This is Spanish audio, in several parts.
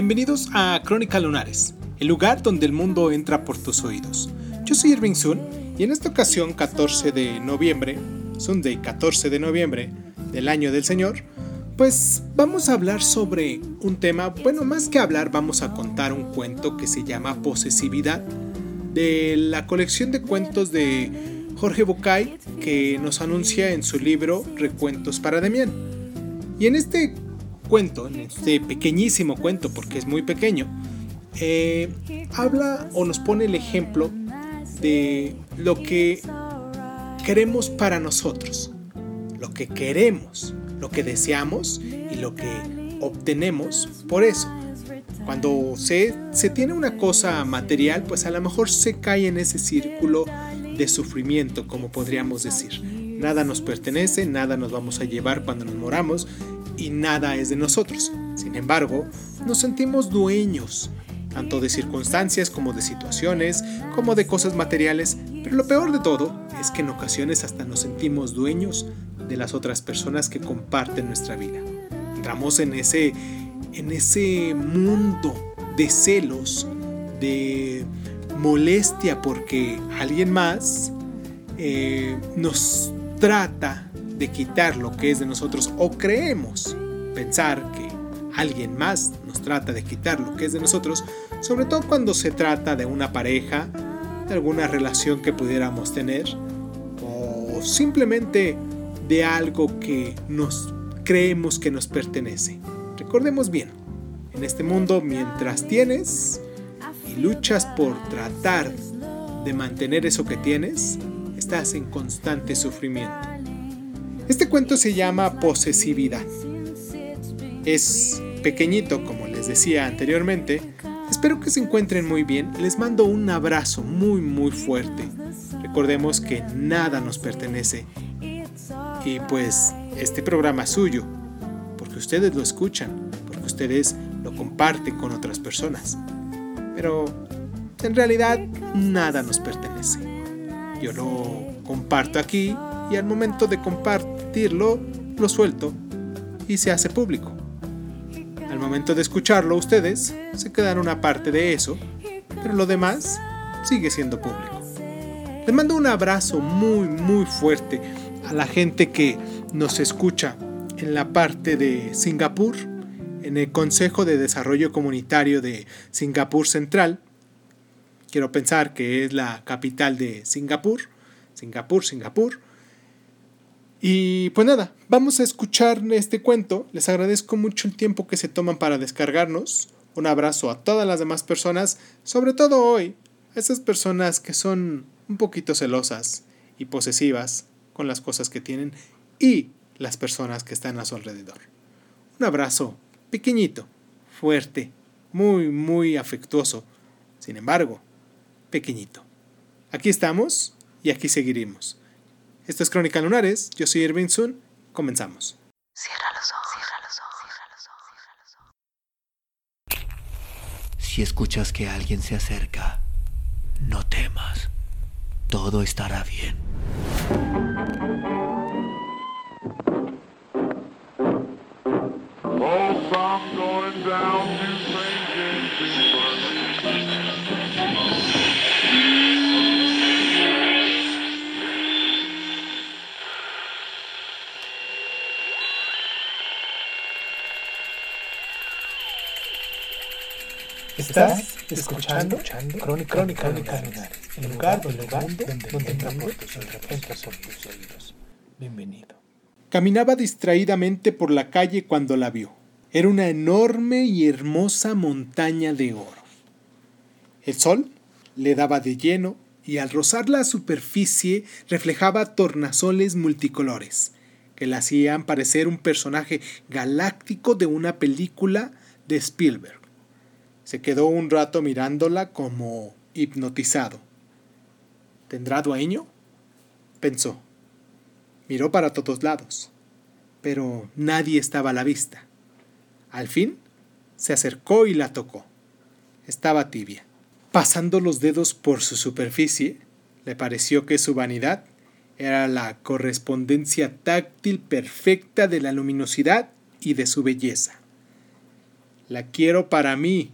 Bienvenidos a Crónica Lunares, el lugar donde el mundo entra por tus oídos. Yo soy Irving Sun y en esta ocasión, 14 de noviembre, Sunday 14 de noviembre del año del Señor, pues vamos a hablar sobre un tema, bueno, más que hablar, vamos a contar un cuento que se llama Posesividad, de la colección de cuentos de Jorge Bucay que nos anuncia en su libro Recuentos para Demián. Y en este cuento, en este pequeñísimo cuento, porque es muy pequeño, eh, habla o nos pone el ejemplo de lo que queremos para nosotros, lo que queremos, lo que deseamos y lo que obtenemos por eso. Cuando se, se tiene una cosa material, pues a lo mejor se cae en ese círculo de sufrimiento, como podríamos decir. Nada nos pertenece, nada nos vamos a llevar cuando nos moramos y nada es de nosotros. Sin embargo, nos sentimos dueños, tanto de circunstancias como de situaciones, como de cosas materiales, pero lo peor de todo es que en ocasiones hasta nos sentimos dueños de las otras personas que comparten nuestra vida. Entramos en ese, en ese mundo de celos, de molestia porque alguien más eh, nos trata de quitar lo que es de nosotros o creemos pensar que alguien más nos trata de quitar lo que es de nosotros, sobre todo cuando se trata de una pareja, de alguna relación que pudiéramos tener o simplemente de algo que nos creemos que nos pertenece. Recordemos bien, en este mundo mientras tienes y luchas por tratar de mantener eso que tienes, estás en constante sufrimiento. Este cuento se llama Posesividad. Es pequeñito, como les decía anteriormente. Espero que se encuentren muy bien. Les mando un abrazo muy muy fuerte. Recordemos que nada nos pertenece. Y pues este programa es suyo, porque ustedes lo escuchan, porque ustedes lo comparten con otras personas. Pero en realidad nada nos pertenece. Yo lo comparto aquí y al momento de lo suelto y se hace público. Al momento de escucharlo ustedes se quedan una parte de eso, pero lo demás sigue siendo público. Les mando un abrazo muy muy fuerte a la gente que nos escucha en la parte de Singapur, en el Consejo de Desarrollo Comunitario de Singapur Central. Quiero pensar que es la capital de Singapur, Singapur, Singapur. Y pues nada, vamos a escuchar este cuento. Les agradezco mucho el tiempo que se toman para descargarnos. Un abrazo a todas las demás personas, sobre todo hoy, a esas personas que son un poquito celosas y posesivas con las cosas que tienen y las personas que están a su alrededor. Un abrazo pequeñito, fuerte, muy, muy afectuoso. Sin embargo, pequeñito. Aquí estamos y aquí seguiremos. Esto es Crónica Lunares, yo soy Irving Sun, comenzamos. Cierra los ojos, cierra los ojos, cierra los ojos, cierra los ojos. Si escuchas que alguien se acerca, no temas, todo estará bien. going Estás escuchando, Crónica, Crónica, Crónica el lugar, donde, donde, donde entra sobre tus oídos. Bienvenido. Caminaba distraídamente por la calle cuando la vio. Era una enorme y hermosa montaña de oro. El sol le daba de lleno y al rozar la superficie reflejaba tornasoles multicolores que la hacían parecer un personaje galáctico de una película de Spielberg. Se quedó un rato mirándola como hipnotizado. ¿Tendrá dueño? pensó. Miró para todos lados, pero nadie estaba a la vista. Al fin, se acercó y la tocó. Estaba tibia. Pasando los dedos por su superficie, le pareció que su vanidad era la correspondencia táctil perfecta de la luminosidad y de su belleza. La quiero para mí,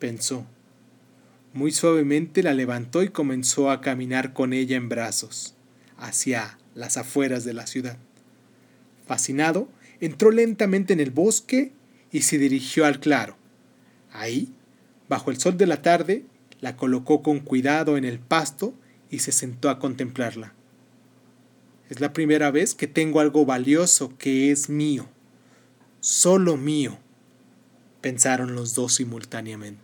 pensó. Muy suavemente la levantó y comenzó a caminar con ella en brazos, hacia las afueras de la ciudad. Fascinado, entró lentamente en el bosque y se dirigió al claro. Ahí, bajo el sol de la tarde, la colocó con cuidado en el pasto y se sentó a contemplarla. Es la primera vez que tengo algo valioso que es mío, solo mío, pensaron los dos simultáneamente.